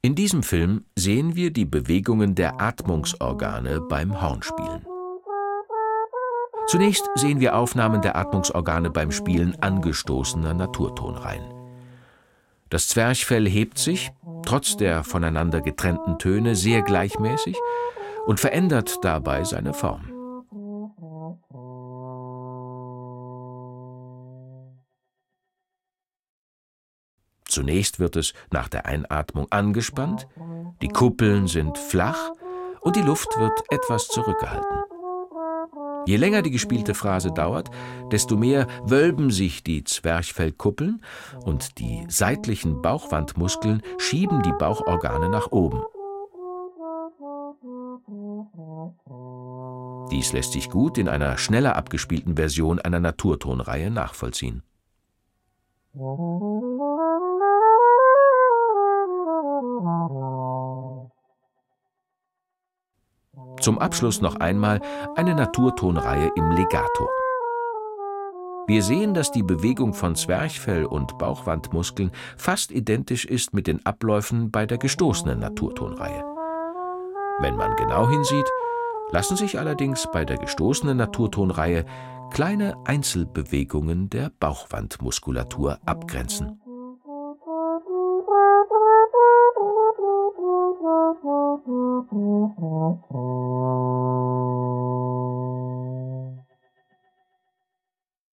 In diesem Film sehen wir die Bewegungen der Atmungsorgane beim Hornspielen. Zunächst sehen wir Aufnahmen der Atmungsorgane beim Spielen angestoßener Naturtonreihen. Das Zwerchfell hebt sich, trotz der voneinander getrennten Töne, sehr gleichmäßig und verändert dabei seine Form. Zunächst wird es nach der Einatmung angespannt, die Kuppeln sind flach und die Luft wird etwas zurückgehalten. Je länger die gespielte Phrase dauert, desto mehr wölben sich die Zwerchfellkuppeln und die seitlichen Bauchwandmuskeln schieben die Bauchorgane nach oben. Dies lässt sich gut in einer schneller abgespielten Version einer Naturtonreihe nachvollziehen. Zum Abschluss noch einmal eine Naturtonreihe im Legato. Wir sehen, dass die Bewegung von Zwerchfell und Bauchwandmuskeln fast identisch ist mit den Abläufen bei der gestoßenen Naturtonreihe. Wenn man genau hinsieht, lassen sich allerdings bei der gestoßenen Naturtonreihe kleine Einzelbewegungen der Bauchwandmuskulatur abgrenzen.